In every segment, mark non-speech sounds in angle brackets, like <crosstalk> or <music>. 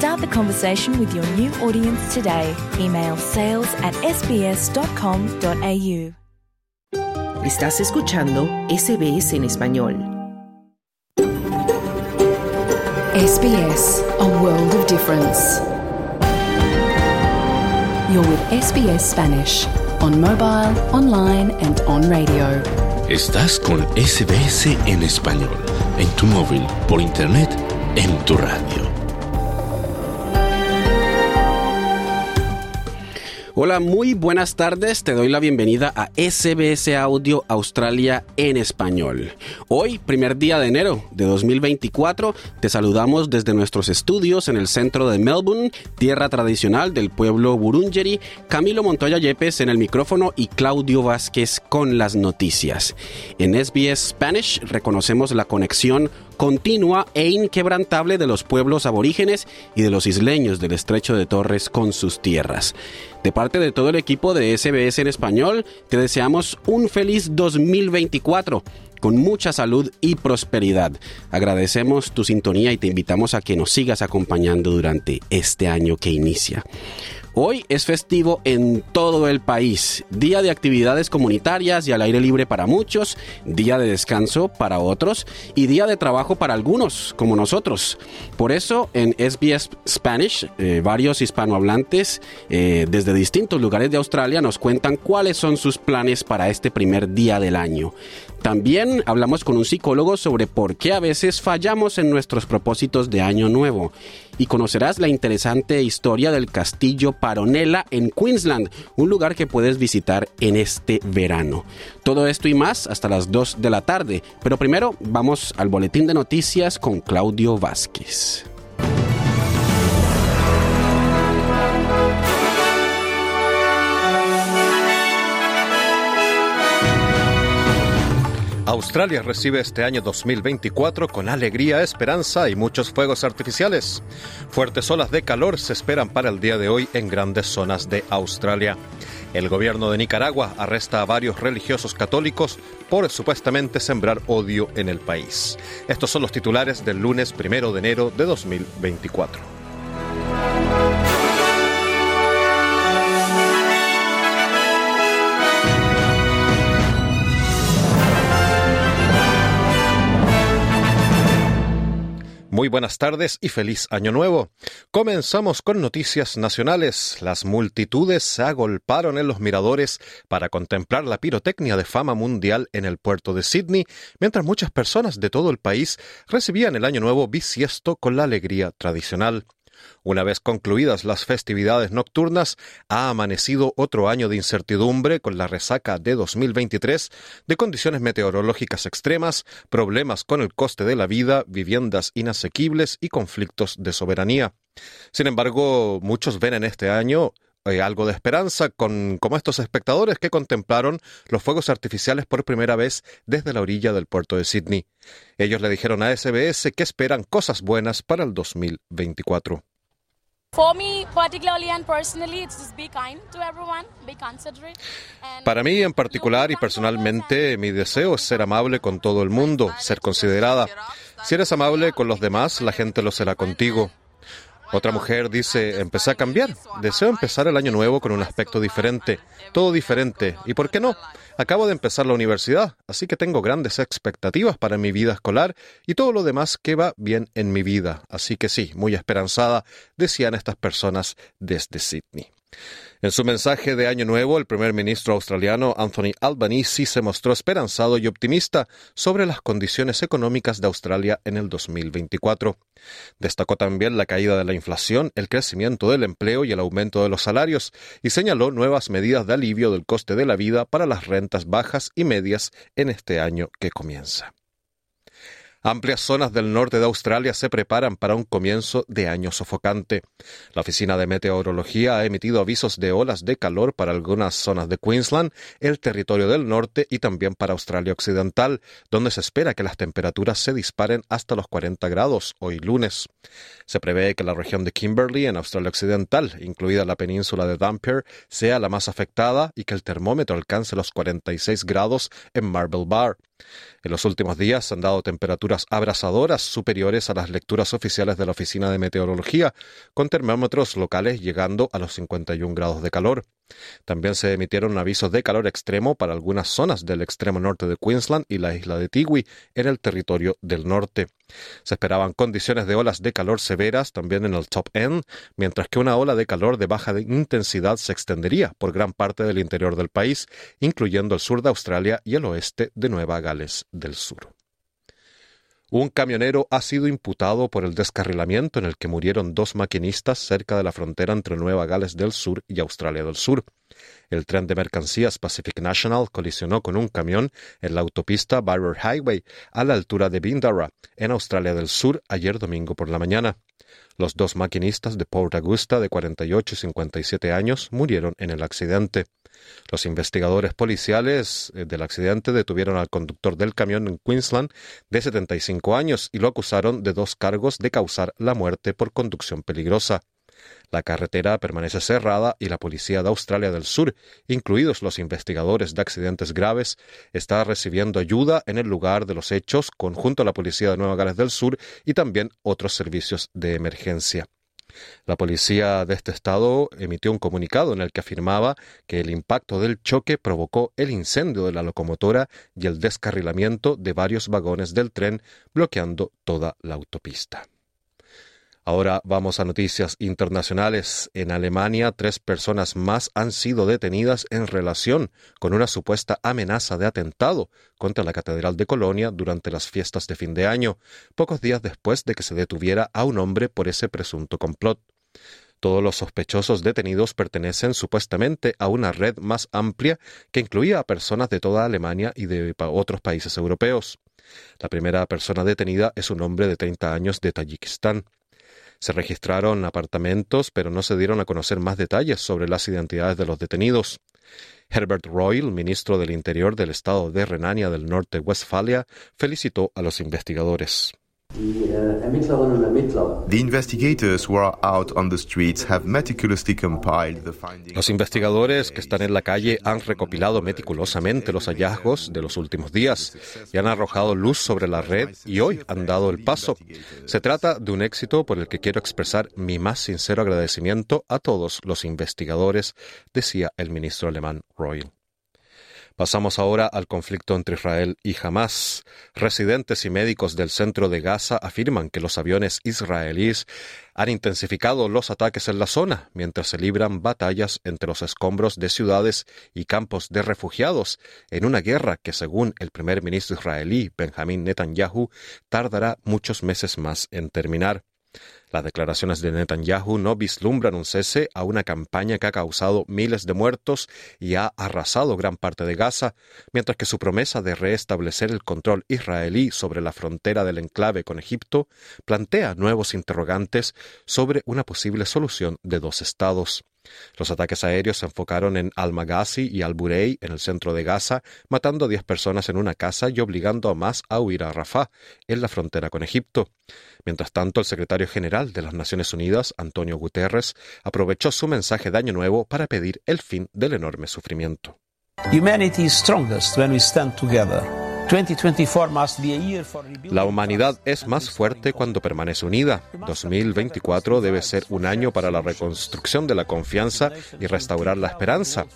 Start the conversation with your new audience today. Email sales at sbs.com.au. Estás escuchando SBS en español. SBS, a world of difference. You're with SBS Spanish on mobile, online, and on radio. Estás con SBS en español, en tu móvil, por internet, en tu radio. Hola, muy buenas tardes. Te doy la bienvenida a SBS Audio Australia en español. Hoy, primer día de enero de 2024, te saludamos desde nuestros estudios en el centro de Melbourne, tierra tradicional del pueblo Burungeri, Camilo Montoya Yepes en el micrófono y Claudio Vázquez con las noticias. En SBS Spanish reconocemos la conexión continua e inquebrantable de los pueblos aborígenes y de los isleños del estrecho de Torres con sus tierras. De parte de todo el equipo de SBS en español, te deseamos un feliz 2024 con mucha salud y prosperidad. Agradecemos tu sintonía y te invitamos a que nos sigas acompañando durante este año que inicia. Hoy es festivo en todo el país, día de actividades comunitarias y al aire libre para muchos, día de descanso para otros y día de trabajo para algunos, como nosotros. Por eso en SBS Spanish, eh, varios hispanohablantes eh, desde distintos lugares de Australia nos cuentan cuáles son sus planes para este primer día del año. También hablamos con un psicólogo sobre por qué a veces fallamos en nuestros propósitos de año nuevo. Y conocerás la interesante historia del castillo Paronela en Queensland, un lugar que puedes visitar en este verano. Todo esto y más hasta las 2 de la tarde. Pero primero vamos al boletín de noticias con Claudio Vázquez. Australia recibe este año 2024 con alegría, esperanza y muchos fuegos artificiales. Fuertes olas de calor se esperan para el día de hoy en grandes zonas de Australia. El gobierno de Nicaragua arresta a varios religiosos católicos por supuestamente sembrar odio en el país. Estos son los titulares del lunes primero de enero de 2024. Muy buenas tardes y feliz año nuevo. Comenzamos con noticias nacionales. Las multitudes se agolparon en los miradores para contemplar la pirotecnia de fama mundial en el puerto de Sydney, mientras muchas personas de todo el país recibían el año nuevo bisiesto con la alegría tradicional. Una vez concluidas las festividades nocturnas, ha amanecido otro año de incertidumbre con la resaca de 2023 de condiciones meteorológicas extremas, problemas con el coste de la vida, viviendas inasequibles y conflictos de soberanía. Sin embargo, muchos ven en este año eh, algo de esperanza con como estos espectadores que contemplaron los fuegos artificiales por primera vez desde la orilla del puerto de Sydney. Ellos le dijeron a SBS que esperan cosas buenas para el 2024. Para mí en particular y personalmente, mi deseo es ser amable con todo el mundo, ser considerada. Si eres amable con los demás, la gente lo será contigo. Otra mujer dice, empecé a cambiar. Deseo empezar el año nuevo con un aspecto diferente, todo diferente. ¿Y por qué no? Acabo de empezar la universidad, así que tengo grandes expectativas para mi vida escolar y todo lo demás que va bien en mi vida. Así que sí, muy esperanzada, decían estas personas desde Sydney. En su mensaje de Año Nuevo, el primer ministro australiano Anthony Albanese se mostró esperanzado y optimista sobre las condiciones económicas de Australia en el 2024. Destacó también la caída de la inflación, el crecimiento del empleo y el aumento de los salarios, y señaló nuevas medidas de alivio del coste de la vida para las rentas bajas y medias en este año que comienza. Amplias zonas del norte de Australia se preparan para un comienzo de año sofocante. La Oficina de Meteorología ha emitido avisos de olas de calor para algunas zonas de Queensland, el territorio del norte y también para Australia Occidental, donde se espera que las temperaturas se disparen hasta los 40 grados hoy lunes. Se prevé que la región de Kimberley en Australia Occidental, incluida la península de Dampier, sea la más afectada y que el termómetro alcance los 46 grados en Marble Bar. En los últimos días se han dado temperaturas abrasadoras superiores a las lecturas oficiales de la Oficina de Meteorología, con termómetros locales llegando a los 51 grados de calor. También se emitieron avisos de calor extremo para algunas zonas del extremo norte de Queensland y la isla de Tiwi, en el territorio del norte. Se esperaban condiciones de olas de calor severas también en el top end, mientras que una ola de calor de baja intensidad se extendería por gran parte del interior del país, incluyendo el sur de Australia y el oeste de Nueva Gales del Sur. Un camionero ha sido imputado por el descarrilamiento en el que murieron dos maquinistas cerca de la frontera entre Nueva Gales del Sur y Australia del Sur. El tren de mercancías Pacific National colisionó con un camión en la autopista Barrier Highway a la altura de Bindara, en Australia del Sur, ayer domingo por la mañana. Los dos maquinistas de Port Augusta de 48 y 57 años murieron en el accidente. Los investigadores policiales eh, del accidente detuvieron al conductor del camión en Queensland de 75 años y lo acusaron de dos cargos de causar la muerte por conducción peligrosa. La carretera permanece cerrada y la Policía de Australia del Sur, incluidos los investigadores de accidentes graves, está recibiendo ayuda en el lugar de los hechos conjunto a la Policía de Nueva Gales del Sur y también otros servicios de emergencia. La policía de este estado emitió un comunicado en el que afirmaba que el impacto del choque provocó el incendio de la locomotora y el descarrilamiento de varios vagones del tren, bloqueando toda la autopista. Ahora vamos a noticias internacionales. En Alemania, tres personas más han sido detenidas en relación con una supuesta amenaza de atentado contra la Catedral de Colonia durante las fiestas de fin de año, pocos días después de que se detuviera a un hombre por ese presunto complot. Todos los sospechosos detenidos pertenecen supuestamente a una red más amplia que incluía a personas de toda Alemania y de otros países europeos. La primera persona detenida es un hombre de 30 años de Tayikistán. Se registraron apartamentos, pero no se dieron a conocer más detalles sobre las identidades de los detenidos. Herbert Royal, ministro del Interior del estado de Renania del Norte-Westfalia, felicitó a los investigadores. Los investigadores que están en la calle han recopilado meticulosamente los hallazgos de los últimos días y han arrojado luz sobre la red y hoy han dado el paso. Se trata de un éxito por el que quiero expresar mi más sincero agradecimiento a todos los investigadores, decía el ministro alemán Royal. Pasamos ahora al conflicto entre Israel y Hamas. Residentes y médicos del centro de Gaza afirman que los aviones israelíes han intensificado los ataques en la zona mientras se libran batallas entre los escombros de ciudades y campos de refugiados en una guerra que, según el primer ministro israelí Benjamin Netanyahu, tardará muchos meses más en terminar. Las declaraciones de Netanyahu no vislumbran un cese a una campaña que ha causado miles de muertos y ha arrasado gran parte de Gaza, mientras que su promesa de restablecer el control israelí sobre la frontera del enclave con Egipto plantea nuevos interrogantes sobre una posible solución de dos estados. Los ataques aéreos se enfocaron en Al-Maghazi y Al-Burey, en el centro de Gaza, matando a 10 personas en una casa y obligando a más a huir a Rafah, en la frontera con Egipto. Mientras tanto, el secretario general de las Naciones Unidas, Antonio Guterres, aprovechó su mensaje de Año Nuevo para pedir el fin del enorme sufrimiento. Humanity is strongest when we stand together. La humanidad es más fuerte cuando permanece unida. 2024 debe ser un año para la reconstrucción de la confianza y restaurar la esperanza.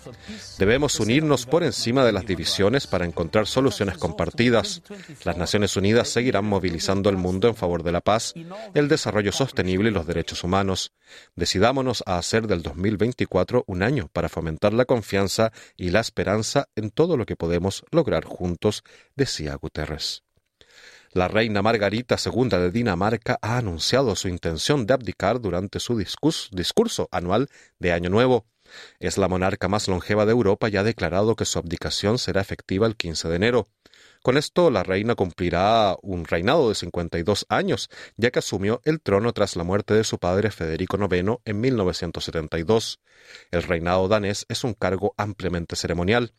Debemos unirnos por encima de las divisiones para encontrar soluciones compartidas. Las Naciones Unidas seguirán movilizando el mundo en favor de la paz, el desarrollo sostenible y los derechos humanos. Decidámonos a hacer del 2024 un año para fomentar la confianza y la esperanza en todo lo que podemos lograr juntos decía Guterres. La reina Margarita II de Dinamarca ha anunciado su intención de abdicar durante su discurso, anual de Año Nuevo. Es la monarca más longeva de Europa y ha declarado que su abdicación será efectiva el 15 de enero. Con esto, la reina cumplirá un reinado de 52 años, ya que asumió el trono tras la muerte de su padre Federico IX en 1972. El reinado danés es un cargo ampliamente ceremonial.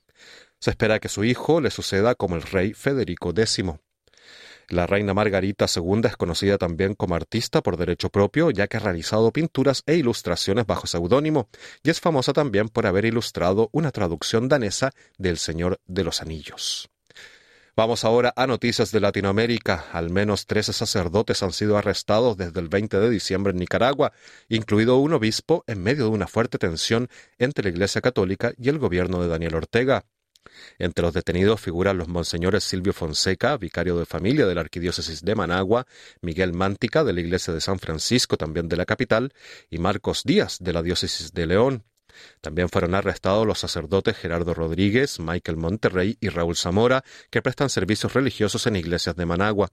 Se espera que su hijo le suceda como el rey Federico X. La reina Margarita II es conocida también como artista por derecho propio, ya que ha realizado pinturas e ilustraciones bajo seudónimo, y es famosa también por haber ilustrado una traducción danesa del Señor de los Anillos. Vamos ahora a noticias de Latinoamérica. Al menos 13 sacerdotes han sido arrestados desde el 20 de diciembre en Nicaragua, incluido un obispo en medio de una fuerte tensión entre la Iglesia Católica y el gobierno de Daniel Ortega. Entre los detenidos figuran los monseñores Silvio Fonseca, vicario de familia de la Arquidiócesis de Managua, Miguel Mántica, de la Iglesia de San Francisco, también de la capital, y Marcos Díaz, de la Diócesis de León. También fueron arrestados los sacerdotes Gerardo Rodríguez, Michael Monterrey y Raúl Zamora, que prestan servicios religiosos en iglesias de Managua.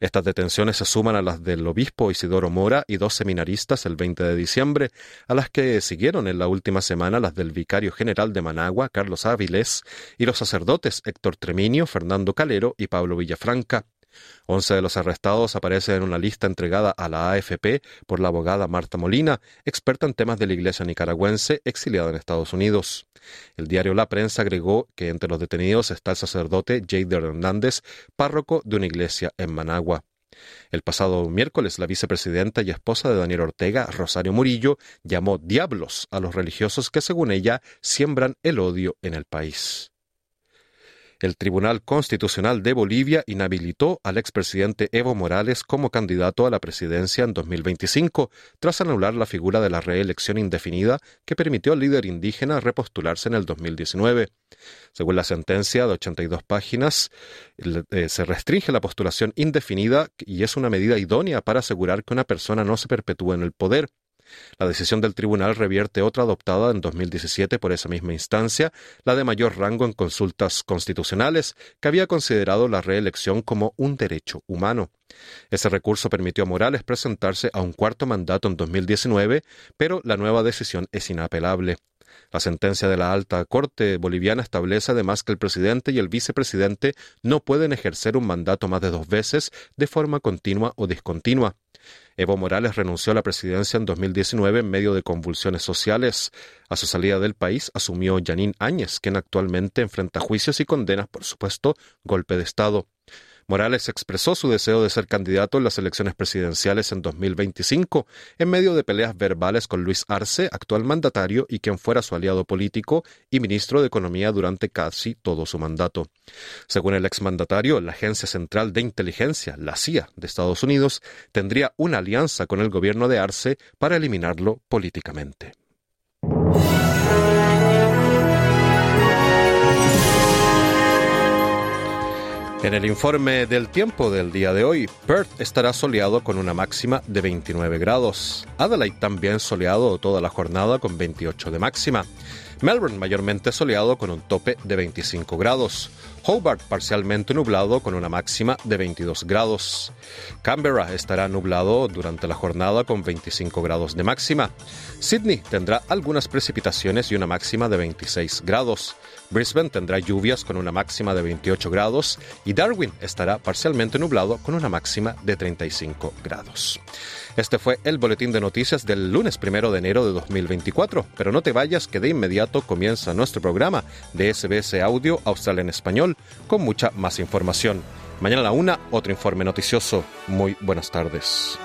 Estas detenciones se suman a las del obispo Isidoro Mora y dos seminaristas el 20 de diciembre, a las que siguieron en la última semana las del vicario general de Managua, Carlos Áviles, y los sacerdotes Héctor Treminio, Fernando Calero y Pablo Villafranca. Once de los arrestados aparecen en una lista entregada a la AFP por la abogada Marta Molina, experta en temas de la Iglesia nicaragüense exiliada en Estados Unidos. El diario La Prensa agregó que entre los detenidos está el sacerdote Jader Hernández, párroco de una iglesia en Managua. El pasado miércoles, la vicepresidenta y esposa de Daniel Ortega, Rosario Murillo, llamó diablos a los religiosos que, según ella, siembran el odio en el país el Tribunal Constitucional de Bolivia inhabilitó al expresidente Evo Morales como candidato a la presidencia en 2025, tras anular la figura de la reelección indefinida que permitió al líder indígena repostularse en el 2019. Según la sentencia de 82 páginas, eh, se restringe la postulación indefinida y es una medida idónea para asegurar que una persona no se perpetúe en el poder. La decisión del tribunal revierte otra adoptada en 2017 por esa misma instancia, la de mayor rango en consultas constitucionales, que había considerado la reelección como un derecho humano. Ese recurso permitió a Morales presentarse a un cuarto mandato en 2019, pero la nueva decisión es inapelable. La sentencia de la alta corte boliviana establece además que el presidente y el vicepresidente no pueden ejercer un mandato más de dos veces de forma continua o discontinua. Evo Morales renunció a la presidencia en 2019 en medio de convulsiones sociales. A su salida del país asumió Janine Áñez, quien actualmente enfrenta juicios y condenas por supuesto golpe de Estado. Morales expresó su deseo de ser candidato en las elecciones presidenciales en 2025, en medio de peleas verbales con Luis Arce, actual mandatario y quien fuera su aliado político y ministro de Economía durante casi todo su mandato. Según el exmandatario, la Agencia Central de Inteligencia, la CIA de Estados Unidos, tendría una alianza con el gobierno de Arce para eliminarlo políticamente. En el informe del tiempo del día de hoy, Perth estará soleado con una máxima de 29 grados. Adelaide también soleado toda la jornada con 28 de máxima. Melbourne mayormente soleado con un tope de 25 grados. Hobart parcialmente nublado con una máxima de 22 grados. Canberra estará nublado durante la jornada con 25 grados de máxima. Sydney tendrá algunas precipitaciones y una máxima de 26 grados. Brisbane tendrá lluvias con una máxima de 28 grados y Darwin estará parcialmente nublado con una máxima de 35 grados. Este fue el boletín de noticias del lunes primero de enero de 2024, pero no te vayas que de inmediato comienza nuestro programa de SBS Audio Australia en Español con mucha más información. Mañana a la una, otro informe noticioso. Muy buenas tardes.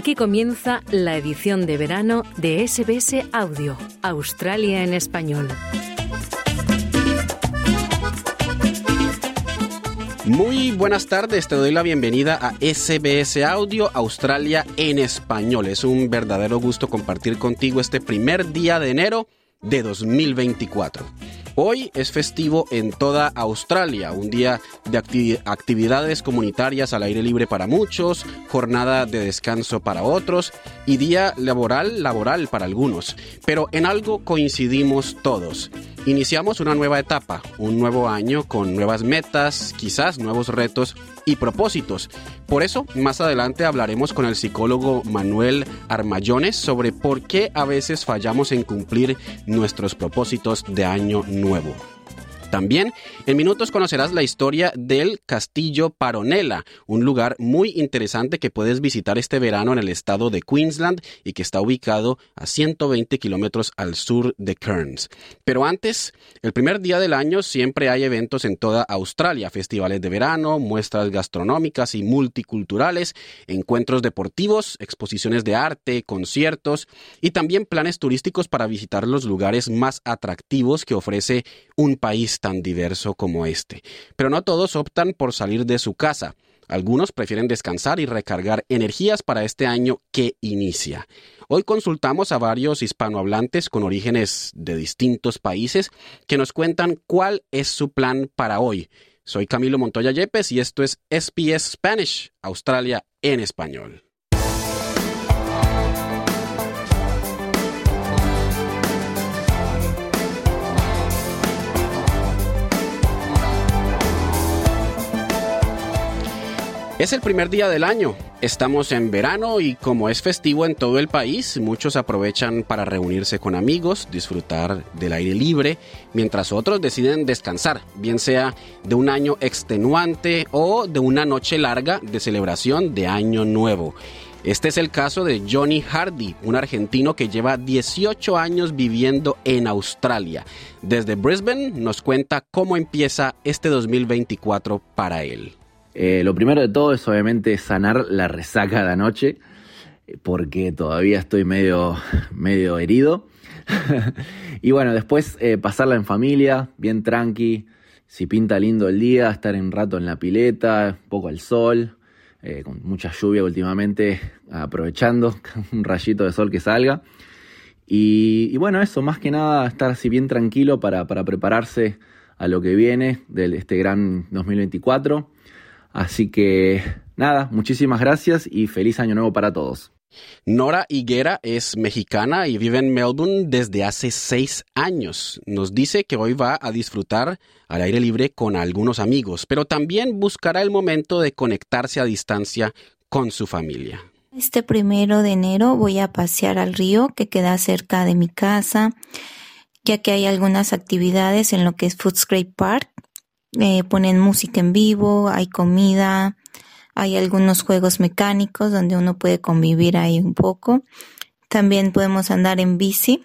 Aquí comienza la edición de verano de SBS Audio, Australia en español. Muy buenas tardes, te doy la bienvenida a SBS Audio Australia en español. Es un verdadero gusto compartir contigo este primer día de enero de 2024. Hoy es festivo en toda Australia, un día de actividades comunitarias al aire libre para muchos, jornada de descanso para otros y día laboral laboral para algunos. Pero en algo coincidimos todos Iniciamos una nueva etapa, un nuevo año con nuevas metas, quizás nuevos retos y propósitos. Por eso, más adelante hablaremos con el psicólogo Manuel Armallones sobre por qué a veces fallamos en cumplir nuestros propósitos de año nuevo. También en minutos conocerás la historia del Castillo Paronela, un lugar muy interesante que puedes visitar este verano en el estado de Queensland y que está ubicado a 120 kilómetros al sur de Cairns. Pero antes, el primer día del año siempre hay eventos en toda Australia, festivales de verano, muestras gastronómicas y multiculturales, encuentros deportivos, exposiciones de arte, conciertos y también planes turísticos para visitar los lugares más atractivos que ofrece un país tan diverso como este. Pero no todos optan por salir de su casa. Algunos prefieren descansar y recargar energías para este año que inicia. Hoy consultamos a varios hispanohablantes con orígenes de distintos países que nos cuentan cuál es su plan para hoy. Soy Camilo Montoya Yepes y esto es SPS Spanish, Australia en español. Es el primer día del año. Estamos en verano y como es festivo en todo el país, muchos aprovechan para reunirse con amigos, disfrutar del aire libre, mientras otros deciden descansar, bien sea de un año extenuante o de una noche larga de celebración de Año Nuevo. Este es el caso de Johnny Hardy, un argentino que lleva 18 años viviendo en Australia. Desde Brisbane nos cuenta cómo empieza este 2024 para él. Eh, lo primero de todo es obviamente sanar la resaca de anoche, porque todavía estoy medio, medio herido. <laughs> y bueno, después eh, pasarla en familia, bien tranqui, si pinta lindo el día, estar un rato en la pileta, poco al sol, eh, con mucha lluvia últimamente, aprovechando <laughs> un rayito de sol que salga. Y, bueno, eso, más que nada, estar así bien tranquilo para, para prepararse a lo que viene de este gran 2024. Así que nada, muchísimas gracias y feliz año nuevo para todos. Nora Higuera es mexicana y vive en Melbourne desde hace seis años. Nos dice que hoy va a disfrutar al aire libre con algunos amigos, pero también buscará el momento de conectarse a distancia con su familia. Este primero de enero voy a pasear al río que queda cerca de mi casa, ya que hay algunas actividades en lo que es Footscrape Park eh, ponen música en vivo, hay comida, hay algunos juegos mecánicos donde uno puede convivir ahí un poco. También podemos andar en bici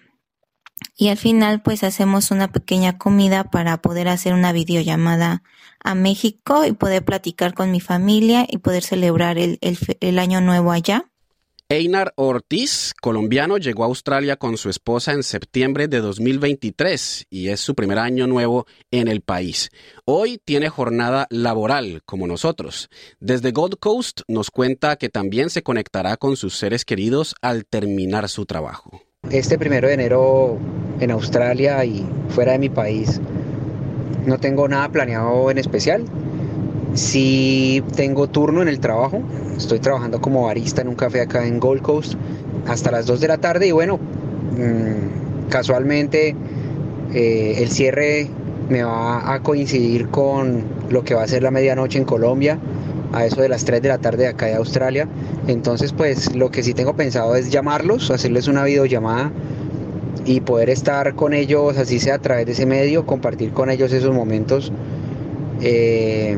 y al final pues hacemos una pequeña comida para poder hacer una videollamada a México y poder platicar con mi familia y poder celebrar el, el año nuevo allá. Einar Ortiz, colombiano, llegó a Australia con su esposa en septiembre de 2023 y es su primer año nuevo en el país. Hoy tiene jornada laboral, como nosotros. Desde Gold Coast nos cuenta que también se conectará con sus seres queridos al terminar su trabajo. Este primero de enero en Australia y fuera de mi país no tengo nada planeado en especial. Sí tengo turno en el trabajo, estoy trabajando como barista en un café acá en Gold Coast hasta las 2 de la tarde y bueno, mm, casualmente eh, el cierre me va a coincidir con lo que va a ser la medianoche en Colombia, a eso de las 3 de la tarde de acá de Australia. Entonces pues lo que sí tengo pensado es llamarlos, hacerles una videollamada y poder estar con ellos, así sea a través de ese medio, compartir con ellos esos momentos. Eh,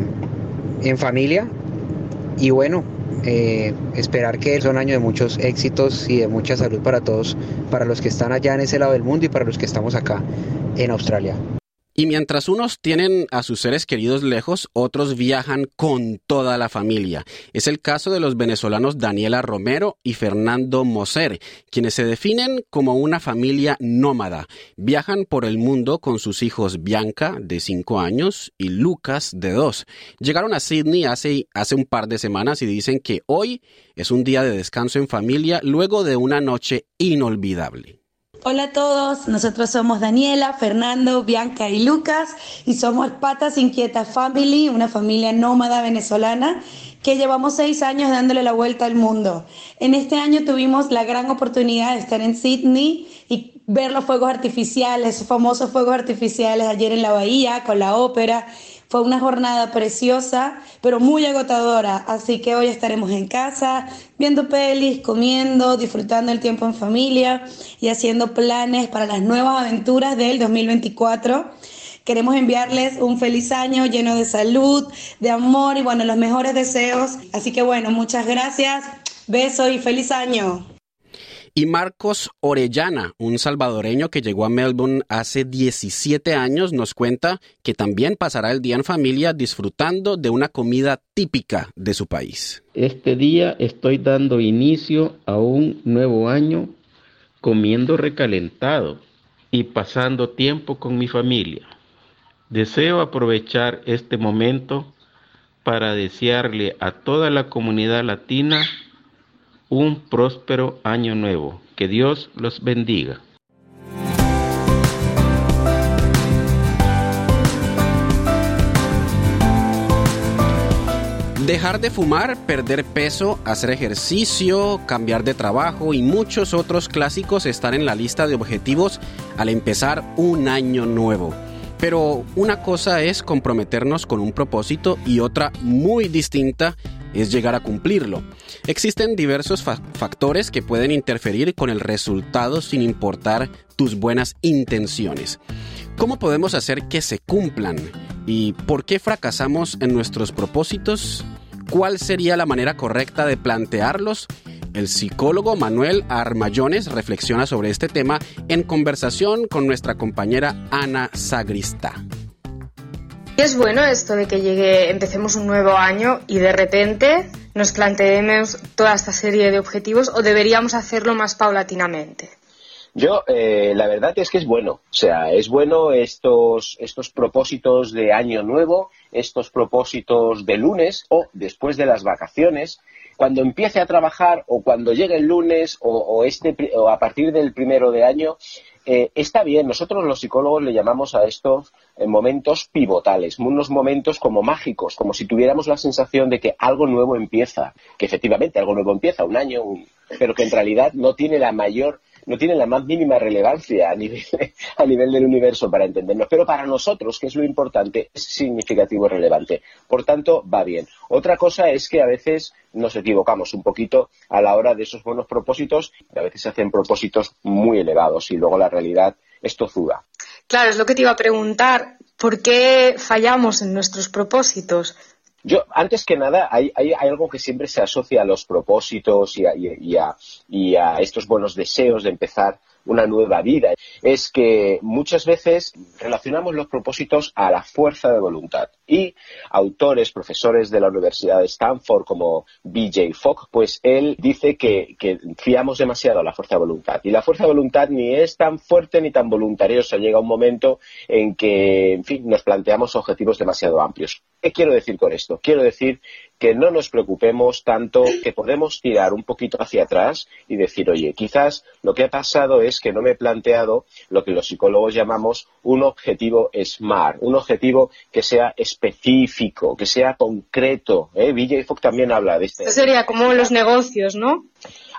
en familia y bueno, eh, esperar que es un año de muchos éxitos y de mucha salud para todos, para los que están allá en ese lado del mundo y para los que estamos acá en Australia. Y mientras unos tienen a sus seres queridos lejos, otros viajan con toda la familia. Es el caso de los venezolanos Daniela Romero y Fernando Moser, quienes se definen como una familia nómada. Viajan por el mundo con sus hijos Bianca, de 5 años, y Lucas, de 2. Llegaron a Sydney hace, hace un par de semanas y dicen que hoy es un día de descanso en familia luego de una noche inolvidable. Hola a todos, nosotros somos Daniela, Fernando, Bianca y Lucas y somos Patas Inquietas Family, una familia nómada venezolana que llevamos seis años dándole la vuelta al mundo. En este año tuvimos la gran oportunidad de estar en Sydney y ver los fuegos artificiales, famosos fuegos artificiales ayer en la bahía con la ópera. Fue una jornada preciosa, pero muy agotadora, así que hoy estaremos en casa, viendo pelis, comiendo, disfrutando el tiempo en familia y haciendo planes para las nuevas aventuras del 2024. Queremos enviarles un feliz año lleno de salud, de amor y bueno, los mejores deseos. Así que bueno, muchas gracias, beso y feliz año. Y Marcos Orellana, un salvadoreño que llegó a Melbourne hace 17 años, nos cuenta que también pasará el día en familia disfrutando de una comida típica de su país. Este día estoy dando inicio a un nuevo año comiendo recalentado y pasando tiempo con mi familia. Deseo aprovechar este momento para desearle a toda la comunidad latina un próspero año nuevo. Que Dios los bendiga. Dejar de fumar, perder peso, hacer ejercicio, cambiar de trabajo y muchos otros clásicos están en la lista de objetivos al empezar un año nuevo. Pero una cosa es comprometernos con un propósito y otra muy distinta es llegar a cumplirlo. Existen diversos factores que pueden interferir con el resultado sin importar tus buenas intenciones. ¿Cómo podemos hacer que se cumplan? ¿Y por qué fracasamos en nuestros propósitos? ¿Cuál sería la manera correcta de plantearlos? El psicólogo Manuel Armallones reflexiona sobre este tema en conversación con nuestra compañera Ana Sagrista. Es bueno esto de que llegue, empecemos un nuevo año y de repente nos planteemos toda esta serie de objetivos o deberíamos hacerlo más paulatinamente. Yo, eh, la verdad es que es bueno. O sea, es bueno estos, estos propósitos de año nuevo, estos propósitos de lunes o después de las vacaciones. Cuando empiece a trabajar o cuando llegue el lunes o, este, o a partir del primero de año, eh, está bien, nosotros los psicólogos le llamamos a estos eh, momentos pivotales, unos momentos como mágicos, como si tuviéramos la sensación de que algo nuevo empieza, que efectivamente algo nuevo empieza, un año, pero que en realidad no tiene la mayor no tiene la más mínima relevancia a nivel, <laughs> a nivel del universo para entendernos, pero para nosotros, que es lo importante, es significativo y relevante. Por tanto, va bien. Otra cosa es que a veces nos equivocamos un poquito a la hora de esos buenos propósitos, a veces se hacen propósitos muy elevados y luego la realidad es tozuda. Claro, es lo que te iba a preguntar. ¿Por qué fallamos en nuestros propósitos? Yo, antes que nada, hay, algo que siempre se asocia a los propósitos y a, estos buenos deseos de empezar una nueva vida. Es que muchas veces relacionamos los propósitos a la fuerza de voluntad. Y autores, profesores de la Universidad de Stanford como BJ Fogg, pues él dice que, que fiamos demasiado a la fuerza de voluntad. Y la fuerza de voluntad ni es tan fuerte ni tan voluntariosa. Llega un momento en que, en fin, nos planteamos objetivos demasiado amplios. ¿Qué quiero decir con esto? Quiero decir que no nos preocupemos tanto, que podemos tirar un poquito hacia atrás y decir, oye, quizás lo que ha pasado es que no me he planteado lo que los psicólogos llamamos un objetivo SMART, un objetivo que sea específico, que sea concreto. ¿eh? Villa también habla de este. Esto sería como los negocios, ¿no?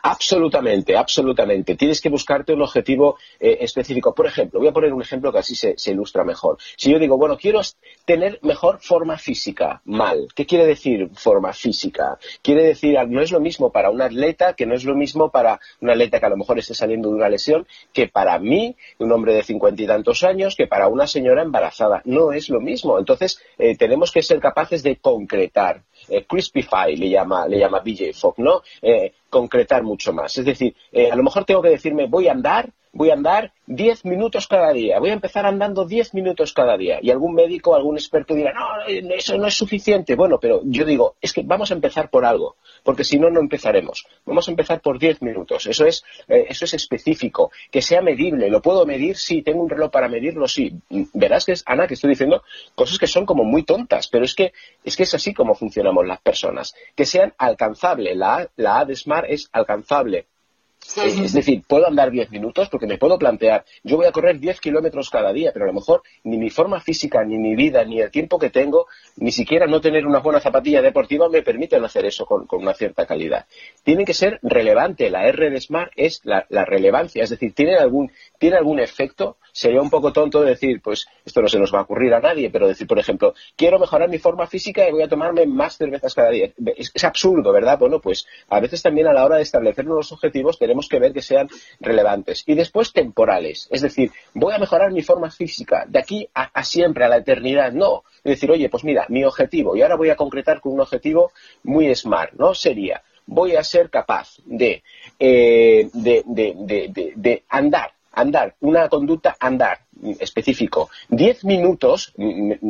Absolutamente, absolutamente. Tienes que buscarte un objetivo eh, específico. Por ejemplo, voy a poner un ejemplo que así se, ilustra mejor. Si yo digo, bueno, quiero tener mejor forma física, mal. ¿Qué quiere decir forma física? Quiere decir, no es lo mismo para un atleta, que no es lo mismo para un atleta que a lo mejor esté saliendo de una lesión, que para mí, un hombre de cincuenta y tantos años, que para una señora embarazada. No es lo mismo. Entonces, eh, tenemos que ser capaces de concretar. Eh, crispify le llama, le llama BJ Fogg, ¿no? concretar mucho más. Es decir, eh, a lo mejor tengo que decirme, voy a andar, voy a andar 10 minutos cada día, voy a empezar andando 10 minutos cada día. Y algún médico, algún experto dirá, no, eso no es suficiente. Bueno, pero yo digo, es que vamos a empezar por algo, porque si no, no empezaremos. Vamos a empezar por 10 minutos. Eso es, eh, eso es específico, que sea medible. ¿Lo puedo medir? Sí. ¿Tengo un reloj para medirlo? Sí. Verás que es, Ana, que estoy diciendo cosas que son como muy tontas, pero es que es, que es así como funcionamos las personas. Que sean alcanzables. La, la A de Smart es alcanzable Es decir, puedo andar 10 minutos porque me puedo plantear, yo voy a correr 10 kilómetros cada día, pero a lo mejor ni mi forma física, ni mi vida, ni el tiempo que tengo, ni siquiera no tener una buena zapatilla deportiva me permiten hacer eso con, una cierta calidad. Tiene que ser relevante. La R de Smart es la, relevancia, es decir, tiene algún, tiene algún efecto sería un poco tonto decir, pues esto no se nos va a ocurrir a nadie, pero decir, por ejemplo, quiero mejorar mi forma física y voy a tomarme más cervezas cada día. Es, absurdo, ¿verdad? Bueno, pues a veces también a la hora de establecer nuevos objetivos tenemos que ver que sean relevantes. Y después temporales, es decir, voy a mejorar mi forma física de aquí a, siempre, a la eternidad. No, es decir, oye, pues mira, mi objetivo, y ahora voy a concretar con un objetivo muy smart, ¿no? Sería, voy a ser capaz de, eh, de, de, de andar andar, una conducta andar específico. Diez minutos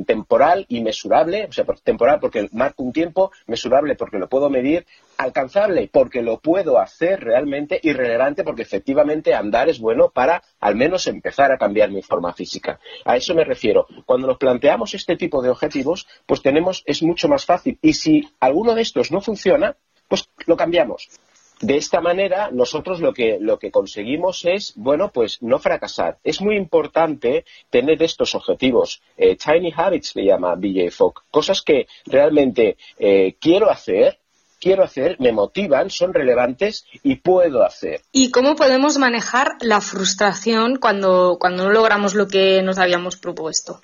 temporal y mesurable, o sea, temporal porque marco un tiempo, mesurable porque lo puedo medir, alcanzable porque lo puedo hacer realmente y relevante porque efectivamente andar es bueno para al menos empezar a cambiar mi forma física. A eso me refiero. Cuando nos planteamos este tipo de objetivos, pues tenemos, es mucho más fácil. Y si alguno de estos no funciona, pues lo cambiamos. De esta manera, nosotros lo que, lo que conseguimos es, bueno, pues no fracasar. Es muy importante tener estos objetivos. Eh, tiny habits le llama BJ Fogg. Cosas que realmente eh, quiero hacer, quiero hacer, me motivan, son relevantes y puedo hacer. ¿Y cómo podemos manejar la frustración cuando, cuando no logramos lo que nos habíamos propuesto?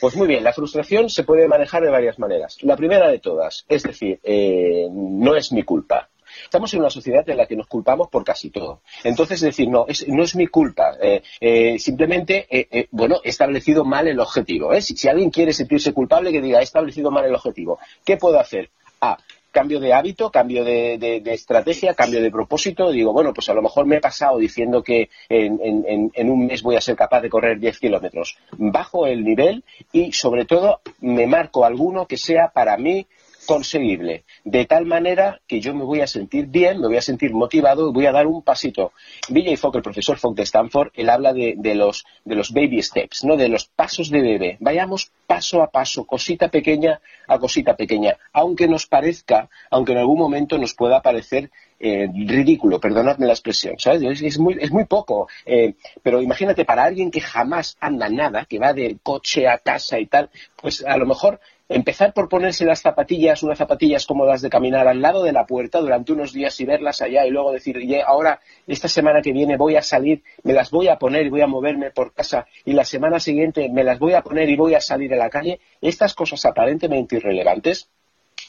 Pues muy bien, la frustración se puede manejar de varias maneras. La primera de todas, es decir, eh, no es mi culpa. Estamos en una sociedad en la que nos culpamos por casi todo. Entonces, decir, no, es, no es mi culpa. Eh, eh, simplemente, eh, bueno, he establecido mal el objetivo. Si, si, alguien quiere sentirse culpable, que diga, he establecido mal el objetivo. ¿Qué puedo hacer? A, cambio de hábito, cambio de, estrategia, cambio de propósito. Digo, bueno, pues a lo mejor me he pasado diciendo que en, en un mes voy a ser capaz de correr 10 kilómetros. Bajo el nivel y, sobre todo, me marco alguno que sea para mí conseguible, de tal manera que yo me voy a sentir bien, me voy a sentir motivado voy a dar un pasito. BJ Fogg, el profesor Fogg de Stanford, él habla de, los, de los baby steps, ¿no? de los pasos de bebé. Vayamos paso a paso, cosita pequeña a cosita pequeña, aunque nos parezca, aunque en algún momento nos pueda parecer eh, ridículo, perdonadme la expresión, ¿sabes? Es, muy, es muy poco, eh, pero imagínate, para alguien que jamás anda nada, que va de coche a casa y tal, pues a lo mejor empezar por ponerse las zapatillas, unas zapatillas cómodas de caminar al lado de la puerta durante unos días y verlas allá y luego decir, ahora esta semana que viene voy a salir, me las voy a poner y voy a moverme por casa y la semana siguiente me las voy a poner y voy a salir a la calle, estas cosas aparentemente irrelevantes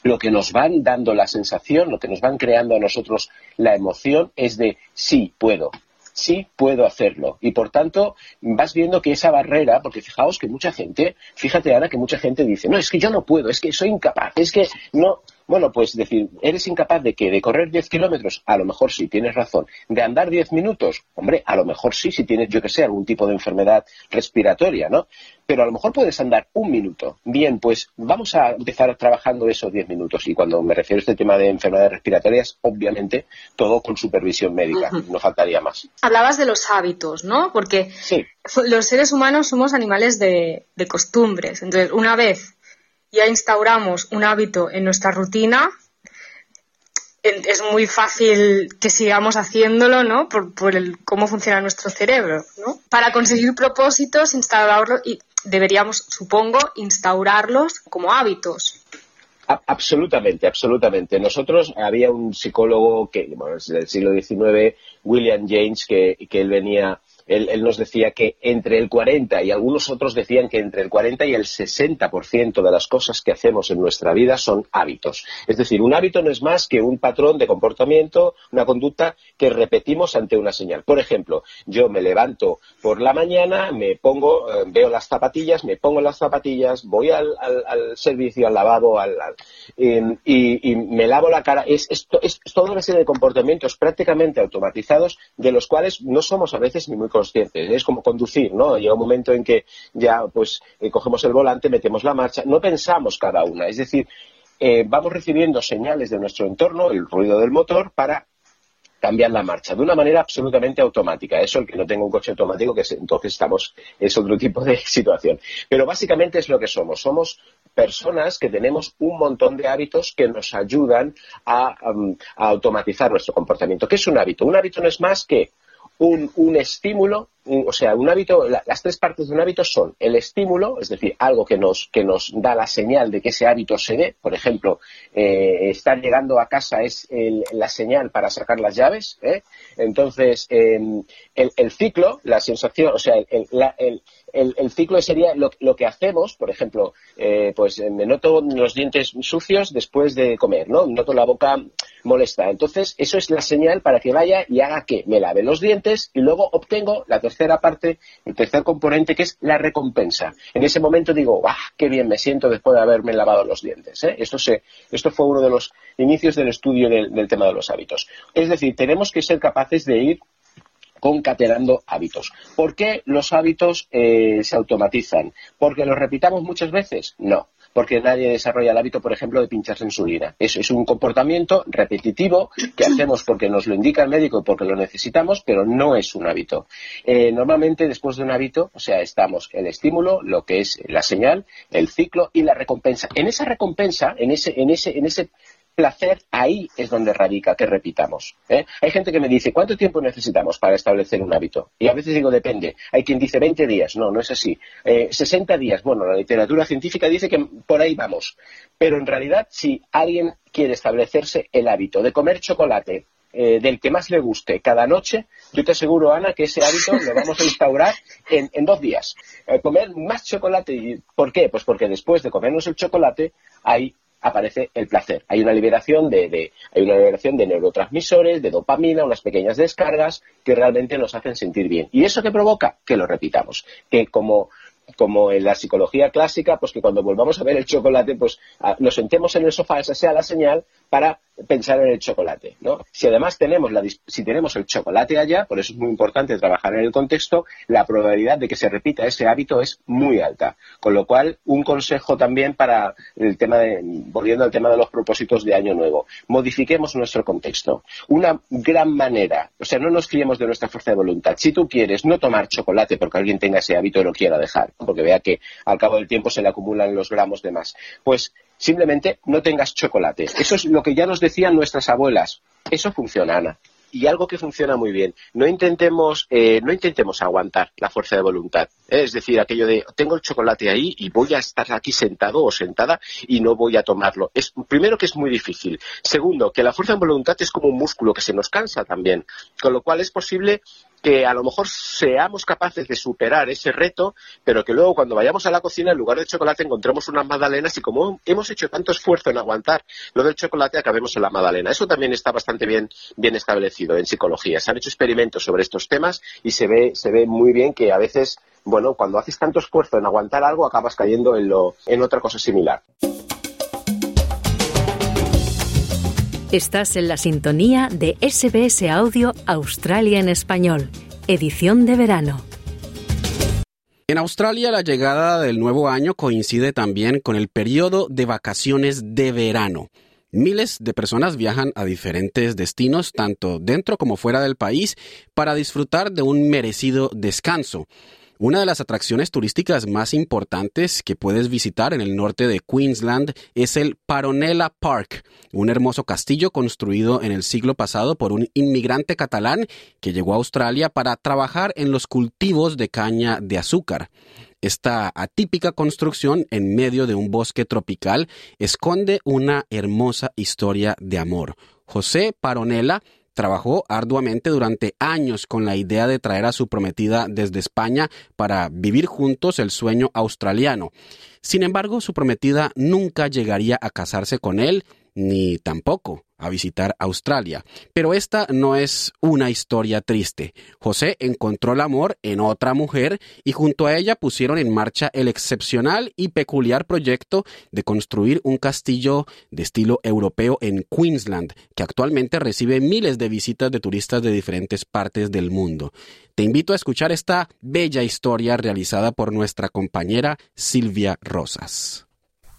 lo que nos van dando la sensación, lo que nos van creando a nosotros la emoción es de sí, puedo, sí puedo hacerlo. Y por tanto, vas viendo que esa barrera, porque fijaos que mucha gente, fíjate Ana, que mucha gente dice, no, es que yo no puedo, es que soy incapaz, es que no, bueno, pues decir, ¿eres incapaz de qué? ¿De correr 10 kilómetros? A lo mejor sí, tienes razón. ¿De andar 10 minutos? Hombre, a lo mejor sí, si tienes, yo que sé, algún tipo de enfermedad respiratoria, ¿no? Pero a lo mejor puedes andar un minuto. Bien, pues vamos a empezar trabajando esos 10 minutos. Y cuando me refiero a este tema de enfermedades respiratorias, obviamente todo con supervisión médica, no faltaría más. Hablabas de los hábitos, ¿no? Porque los seres humanos somos animales de, de costumbres. Entonces, una vez ya instauramos un hábito en nuestra rutina, es muy fácil que sigamos haciéndolo, ¿no? Por, el, cómo funciona nuestro cerebro, ¿no? Para conseguir propósitos, instaurarlos y deberíamos, supongo, instaurarlos como hábitos. Absolutamente, absolutamente. Nosotros había un psicólogo que, bueno, del siglo XIX, William James, que, que él venía él, nos decía que entre el 40 y algunos otros decían que entre el 40 y el 60% de las cosas que hacemos en nuestra vida son hábitos. Es decir, un hábito no es más que un patrón de comportamiento, una conducta que repetimos ante una señal. Por ejemplo, yo me levanto por la mañana, me pongo, eh, veo las zapatillas, me pongo las zapatillas, voy al, servicio, al lavado, al, y, me lavo la cara. Es, es, es toda una serie de comportamientos prácticamente automatizados de los cuales no somos a veces ni muy conscientes. Es como conducir, ¿no? Llega un momento en que ya pues eh, cogemos el volante, metemos la marcha, no pensamos cada una. Es decir, eh, vamos recibiendo señales de nuestro entorno, el ruido del motor, para cambiar la marcha de una manera absolutamente automática. Eso, el que no tenga un coche automático, que entonces estamos, es otro tipo de <laughs> situación. Pero básicamente es lo que somos. Somos personas que tenemos un montón de hábitos que nos ayudan a, a automatizar nuestro comportamiento. ¿Qué es un hábito? Un hábito no es más que un, estímulo, o sea, un hábito, las tres partes de un hábito son el estímulo, es decir, algo que nos, que nos da la señal de que ese hábito se dé, por ejemplo, eh, estar llegando a casa es la señal para sacar las llaves, ¿eh? entonces em, el, ciclo, la sensación, o sea, el, el, ciclo sería lo, que hacemos, por ejemplo, eh, pues me noto los dientes sucios después de comer, ¿no? Noto la boca molesta. Entonces, eso es la señal para que vaya y haga que me lave los dientes y luego obtengo la tercera parte, el tercer componente, que es la recompensa. En ese momento digo, ¡ah, qué bien me siento después de haberme lavado los dientes! ¿eh? Esto, se, esto fue uno de los inicios del estudio del tema de los hábitos. Es decir, tenemos que ser capaces de ir concatenando hábitos. ¿Por qué los hábitos eh, se automatizan? ¿Porque los repitamos muchas veces? No porque nadie desarrolla el hábito, por ejemplo, de pincharse insulina. Eso es un comportamiento repetitivo que hacemos porque nos lo indica el médico y porque lo necesitamos, pero no es un hábito. Eh, normalmente, después de un hábito, o sea, estamos el estímulo, lo que es la señal, el ciclo y la recompensa. En esa recompensa, en ese, en ese, en ese placer, ahí es donde radica que repitamos. ¿eh? Hay gente que me dice, ¿cuánto tiempo necesitamos para establecer un hábito? Y a veces digo, depende. Hay quien dice 20 días. No, no es así. 60 eh, días. Bueno, la literatura científica dice que por ahí vamos. Pero en realidad, si alguien quiere establecerse el hábito de comer chocolate eh, del que más le guste cada noche, yo te aseguro, Ana, que ese hábito lo vamos a instaurar en, dos días. comer más chocolate. ¿Por qué? Pues porque después de comernos el chocolate hay aparece el placer. Hay una liberación de, hay una liberación de neurotransmisores, de dopamina, unas pequeñas descargas que realmente nos hacen sentir bien. ¿Y eso qué provoca? Que lo repitamos. Que como como en la psicología clásica, pues que cuando volvamos a ver el chocolate, pues nos sentemos en el sofá, esa sea la señal para pensar en el chocolate, ¿no? Si además tenemos la, si tenemos el chocolate allá, por eso es muy importante trabajar en el contexto, la probabilidad de que se repita ese hábito es muy alta. Con lo cual, un consejo también para el tema de, volviendo al tema de los propósitos de año nuevo, modifiquemos nuestro contexto. Una gran manera, o sea, no nos fiemos de nuestra fuerza de voluntad. Si tú quieres no tomar chocolate porque alguien tenga ese hábito y lo quiera dejar, porque vea que al cabo del tiempo se le acumulan los gramos de más, pues Simplemente no tengas chocolate. Eso es lo que ya nos decían nuestras abuelas. Eso funciona, Ana. Y algo que funciona muy bien. No intentemos, eh, no intentemos aguantar la fuerza de voluntad. ¿eh? Es decir, aquello de tengo el chocolate ahí y voy a estar aquí sentado o sentada y no voy a tomarlo. Es, primero que es muy difícil. Segundo, que la fuerza de voluntad es como un músculo que se nos cansa también. Con lo cual es posible que a lo mejor seamos capaces de superar ese reto, pero que luego cuando vayamos a la cocina, en lugar de chocolate, encontremos unas magdalenas y como hemos hecho tanto esfuerzo en aguantar lo del chocolate, acabemos en la magdalena. Eso también está bastante bien, bien establecido en psicología. Se han hecho experimentos sobre estos temas y se ve, se ve muy bien que a veces, bueno, cuando haces tanto esfuerzo en aguantar algo, acabas cayendo en, lo, en otra cosa similar. Estás en la sintonía de SBS Audio Australia en Español, edición de verano. En Australia la llegada del nuevo año coincide también con el periodo de vacaciones de verano. Miles de personas viajan a diferentes destinos, tanto dentro como fuera del país, para disfrutar de un merecido descanso. Una de las atracciones turísticas más importantes que puedes visitar en el norte de Queensland es el Paronella Park, un hermoso castillo construido en el siglo pasado por un inmigrante catalán que llegó a Australia para trabajar en los cultivos de caña de azúcar. Esta atípica construcción en medio de un bosque tropical esconde una hermosa historia de amor. José Paronella Trabajó arduamente durante años con la idea de traer a su prometida desde España para vivir juntos el sueño australiano. Sin embargo, su prometida nunca llegaría a casarse con él, ni tampoco a visitar Australia. Pero esta no es una historia triste. José encontró el amor en otra mujer y junto a ella pusieron en marcha el excepcional y peculiar proyecto de construir un castillo de estilo europeo en Queensland, que actualmente recibe miles de visitas de turistas de diferentes partes del mundo. Te invito a escuchar esta bella historia realizada por nuestra compañera Silvia Rosas.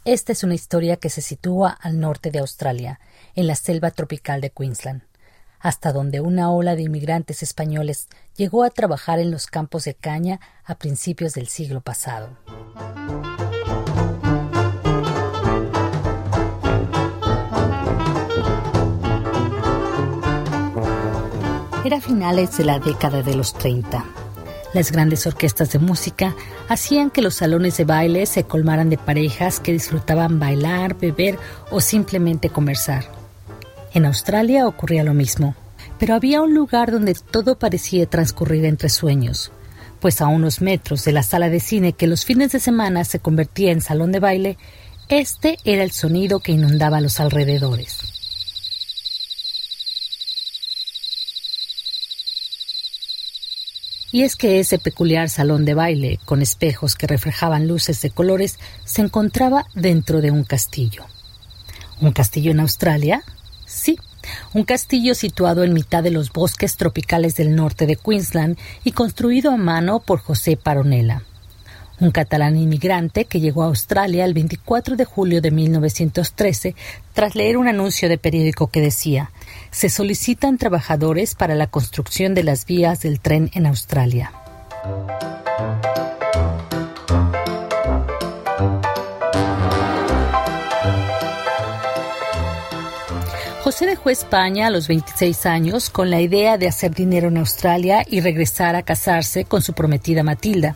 Esta es una historia que se sitúa al norte de Australia, en la selva tropical de Queensland. hasta donde una ola de inmigrantes españoles llegó a trabajar en los campos de caña a principios del siglo pasado. Era finales de la década de los 30. Las grandes orquestas de música hacían que los salones de baile se colmaran de parejas que disfrutaban bailar, beber o simplemente conversar. En Australia ocurría lo mismo, pero había un lugar donde todo parecía transcurrir entre sueños, pues a unos metros de la sala de cine que los fines de semana se convertía en salón de baile, este era el sonido que inundaba los alrededores. Y es que ese peculiar salón de baile, con espejos que reflejaban luces de colores, se encontraba dentro de un castillo. ¿Un castillo en Australia? Sí, un castillo situado en mitad de los bosques tropicales del norte de Queensland y construido a mano por José Paronela un catalán inmigrante que llegó a Australia el 24 de julio de 1913 tras leer un anuncio de periódico que decía se solicitan trabajadores para la construcción de las vías del tren en Australia. José dejó España a los 26 años con la idea de hacer dinero en Australia y regresar a casarse con su prometida Matilda.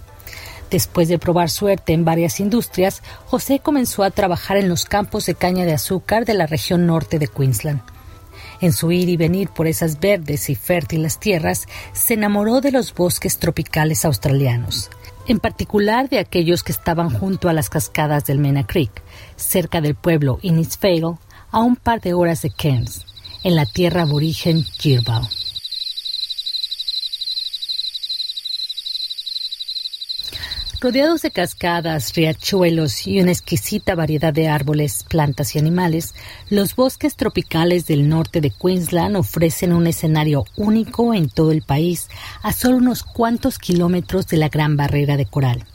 Después de probar suerte en varias industrias, José comenzó a trabajar en los campos de caña de azúcar de la región norte de Queensland. En su ir y venir por esas verdes y fértiles tierras, se enamoró de los bosques tropicales australianos, en particular de aquellos que estaban junto a las cascadas del Mena Creek, cerca del pueblo Innisfail, a un par de horas de Cairns, en la tierra aborigen Girbal. Rodeados de cascadas, riachuelos y una exquisita variedad de árboles, plantas y animales, los bosques tropicales del norte de Queensland ofrecen un escenario único en todo el país, a solo unos cuantos kilómetros de la Gran Barrera de Coral.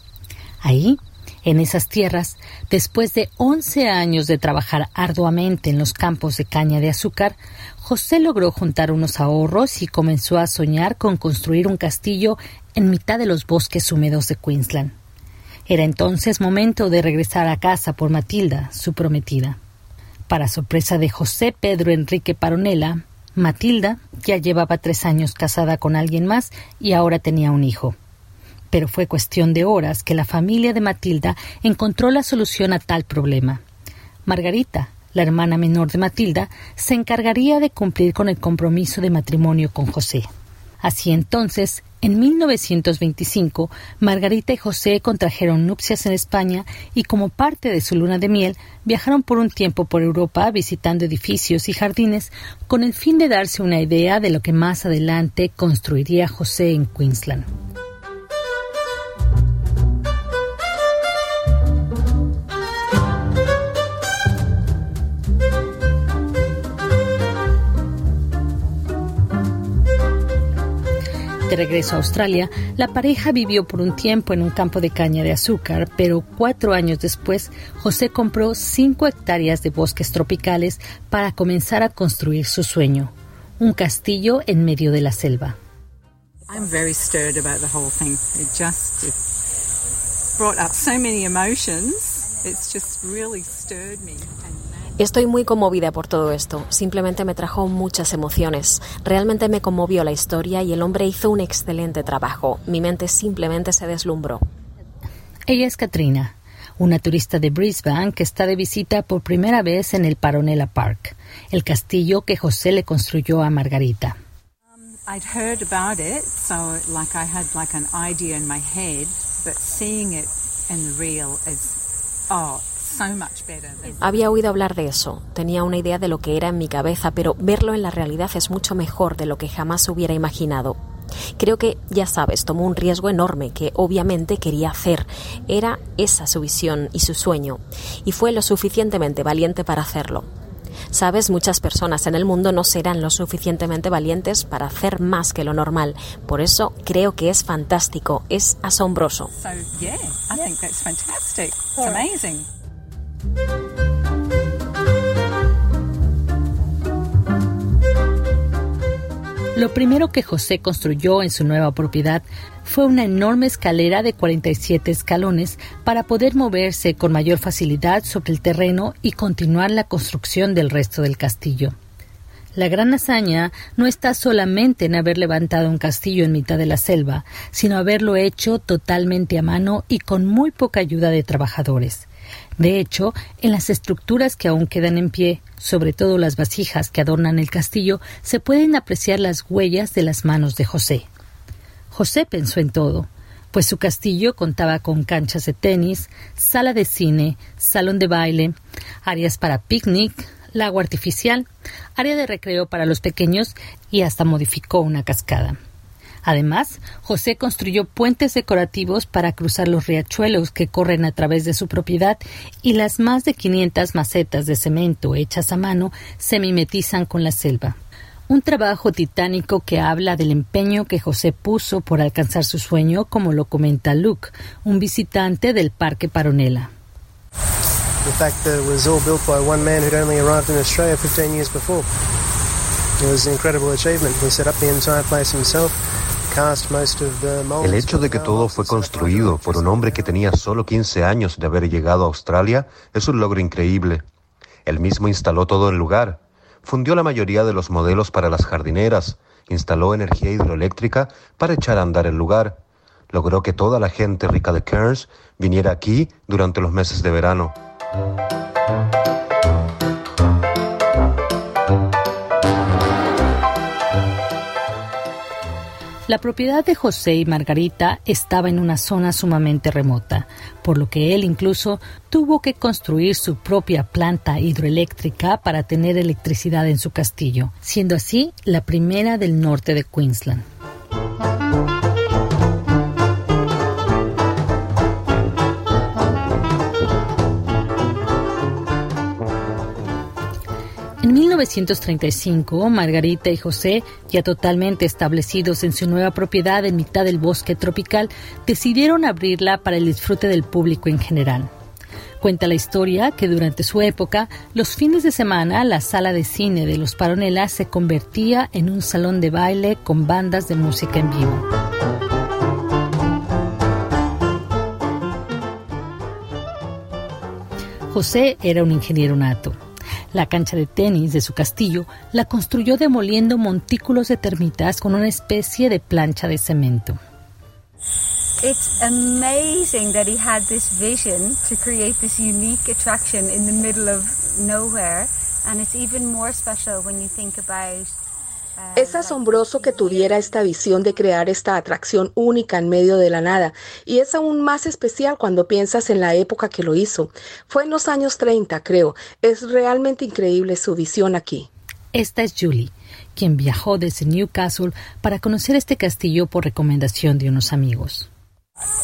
Ahí, en esas tierras, después de 11 años de trabajar arduamente en los campos de caña de azúcar, José logró juntar unos ahorros y comenzó a soñar con construir un castillo en mitad de los bosques húmedos de Queensland. Era entonces momento de regresar a casa por Matilda, su prometida. Para sorpresa de José Pedro Enrique Paronela, Matilda ya llevaba tres años casada con alguien más y ahora tenía un hijo. Pero fue cuestión de horas que la familia de Matilda encontró la solución a tal problema. Margarita, la hermana menor de Matilda, se encargaría de cumplir con el compromiso de matrimonio con José. Así entonces, en 1925, Margarita y José contrajeron nupcias en España y como parte de su luna de miel viajaron por un tiempo por Europa visitando edificios y jardines con el fin de darse una idea de lo que más adelante construiría José en Queensland. De regreso a Australia, la pareja vivió por un tiempo en un campo de caña de azúcar, pero cuatro años después, José compró cinco hectáreas de bosques tropicales para comenzar a construir su sueño, un castillo en medio de la selva. I'm very stirred about the whole thing. It just brought up so many emotions. It's just really stirred me. Estoy muy conmovida por todo esto. Simplemente me trajo muchas emociones. Realmente me conmovió la historia y el hombre hizo un excelente trabajo. Mi mente simplemente se deslumbró. Ella es Katrina, una turista de Brisbane que está de visita por primera vez en el Paronella Park, el castillo que José le construyó a Margarita. I'd heard about it, so like I had like an idea in my head, but seeing it in real is oh, había oído hablar de eso, tenía una idea de lo que era en mi cabeza, pero verlo en la realidad es mucho mejor de lo que jamás hubiera imaginado. Creo que, ya sabes, tomó un riesgo enorme que obviamente quería hacer. Era esa su visión y su sueño, y fue lo suficientemente valiente para hacerlo. Sabes, muchas personas en el mundo no serán lo suficientemente valientes para hacer más que lo normal. Por eso creo que es fantástico, es asombroso. Lo primero que José construyó en su nueva propiedad fue una enorme escalera de 47 escalones para poder moverse con mayor facilidad sobre el terreno y continuar la construcción del resto del castillo. La gran hazaña no está solamente en haber levantado un castillo en mitad de la selva, sino haberlo hecho totalmente a mano y con muy poca ayuda de trabajadores. De hecho, en las estructuras que aún quedan en pie, sobre todo las vasijas que adornan el castillo, se pueden apreciar las huellas de las manos de José. José pensó en todo, pues su castillo contaba con canchas de tenis, sala de cine, salón de baile, áreas para picnic, lago artificial, área de recreo para los pequeños y hasta modificó una cascada. Además, José construyó puentes decorativos para cruzar los riachuelos que corren a través de su propiedad y las más de 500 macetas de cemento hechas a mano se mimetizan con la selva. Un trabajo titánico que habla del empeño que José puso por alcanzar su sueño, como lo comenta Luke, un visitante del Parque Paronela. The fact that it was all built by one man who'd only arrived in Australia 15 years before. It was an incredible achievement. He set up the entire place himself. El hecho de que todo fue construido por un hombre que tenía solo 15 años de haber llegado a Australia es un logro increíble. Él mismo instaló todo el lugar, fundió la mayoría de los modelos para las jardineras, instaló energía hidroeléctrica para echar a andar el lugar, logró que toda la gente rica de Cairns viniera aquí durante los meses de verano. La propiedad de José y Margarita estaba en una zona sumamente remota, por lo que él incluso tuvo que construir su propia planta hidroeléctrica para tener electricidad en su castillo, siendo así la primera del norte de Queensland. En 1935, Margarita y José, ya totalmente establecidos en su nueva propiedad en mitad del bosque tropical, decidieron abrirla para el disfrute del público en general. Cuenta la historia que durante su época, los fines de semana, la sala de cine de los Paronelas se convertía en un salón de baile con bandas de música en vivo. José era un ingeniero nato la cancha de tenis de su castillo la construyó demoliendo montículos de termitas con una especie de plancha de cemento. It's amazing that he had this vision to create this unique attraction in the middle of nowhere, and it's even more special when you think about es asombroso que tuviera esta visión de crear esta atracción única en medio de la nada, y es aún más especial cuando piensas en la época que lo hizo. Fue en los años 30, creo. Es realmente increíble su visión aquí. Esta es Julie, quien viajó desde Newcastle para conocer este castillo por recomendación de unos amigos.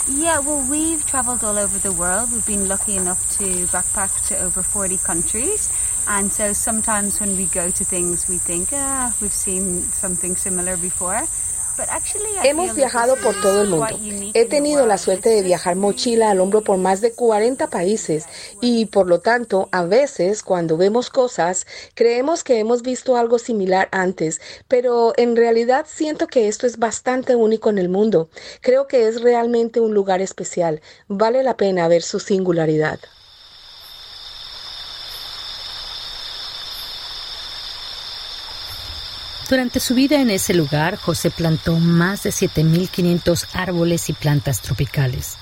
Yeah, well, we've traveled all over the world. We've been lucky enough to backpack to over 40 countries. And so sometimes when we go to things, we think, ah, we've seen something similar before. Hemos viajado por todo el mundo. He tenido la suerte de viajar mochila al hombro por más de 40 países y por lo tanto a veces cuando vemos cosas creemos que hemos visto algo similar antes, pero en realidad siento que esto es bastante único en el mundo. Creo que es realmente un lugar especial. Vale la pena ver su singularidad. Durante su vida en ese lugar, José plantó más de 7.500 árboles y plantas tropicales.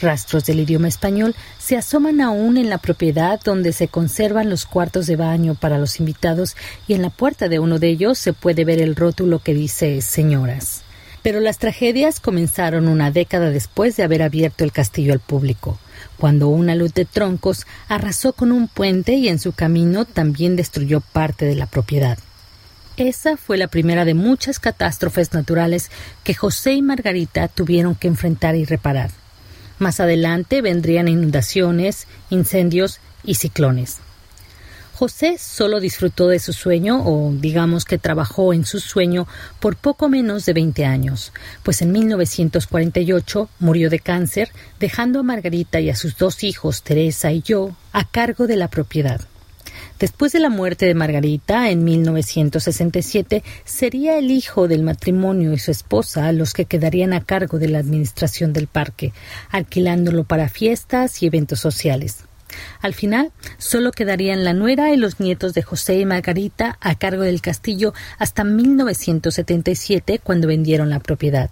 Rastros del idioma español se asoman aún en la propiedad donde se conservan los cuartos de baño para los invitados y en la puerta de uno de ellos se puede ver el rótulo que dice señoras. Pero las tragedias comenzaron una década después de haber abierto el castillo al público, cuando una luz de troncos arrasó con un puente y en su camino también destruyó parte de la propiedad. Esa fue la primera de muchas catástrofes naturales que José y Margarita tuvieron que enfrentar y reparar. Más adelante vendrían inundaciones, incendios y ciclones. José solo disfrutó de su sueño, o digamos que trabajó en su sueño, por poco menos de 20 años, pues en 1948 murió de cáncer, dejando a Margarita y a sus dos hijos, Teresa y yo, a cargo de la propiedad. Después de la muerte de Margarita en 1967, sería el hijo del matrimonio y su esposa los que quedarían a cargo de la administración del parque, alquilándolo para fiestas y eventos sociales. Al final, solo quedarían la nuera y los nietos de José y Margarita a cargo del castillo hasta 1977, cuando vendieron la propiedad.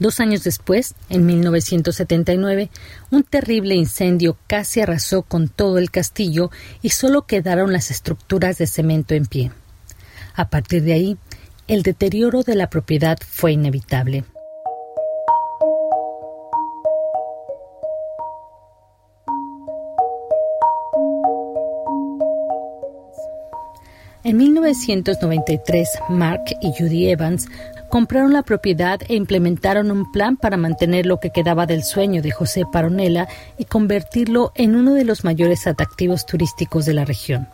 Dos años después, en 1979, un terrible incendio casi arrasó con todo el castillo y solo quedaron las estructuras de cemento en pie. A partir de ahí, el deterioro de la propiedad fue inevitable. En 1993, Mark y Judy Evans compraron la propiedad e implementaron un plan para mantener lo que quedaba del sueño de José Paronela y convertirlo en uno de los mayores atractivos turísticos de la región.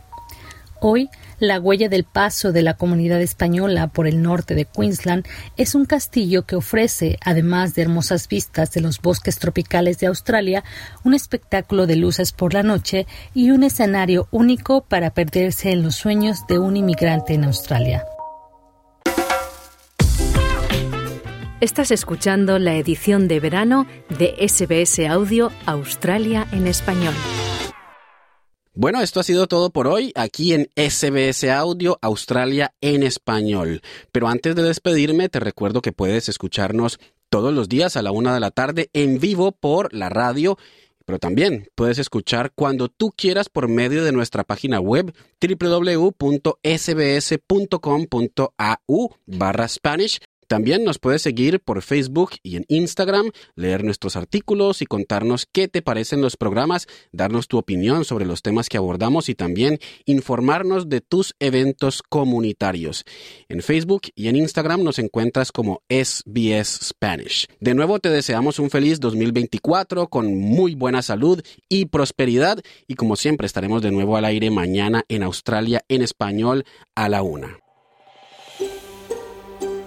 Hoy, la huella del paso de la comunidad española por el norte de Queensland es un castillo que ofrece, además de hermosas vistas de los bosques tropicales de Australia, un espectáculo de luces por la noche y un escenario único para perderse en los sueños de un inmigrante en Australia. Estás escuchando la edición de verano de SBS Audio Australia en español. Bueno, esto ha sido todo por hoy aquí en SBS Audio Australia en español. Pero antes de despedirme, te recuerdo que puedes escucharnos todos los días a la una de la tarde en vivo por la radio pero también puedes escuchar cuando tú quieras por medio de nuestra página web www.sbs.com.au barra Spanish también nos puedes seguir por Facebook y en Instagram, leer nuestros artículos y contarnos qué te parecen los programas, darnos tu opinión sobre los temas que abordamos y también informarnos de tus eventos comunitarios. En Facebook y en Instagram nos encuentras como SBS Spanish. De nuevo te deseamos un feliz 2024 con muy buena salud y prosperidad y como siempre estaremos de nuevo al aire mañana en Australia en español a la una.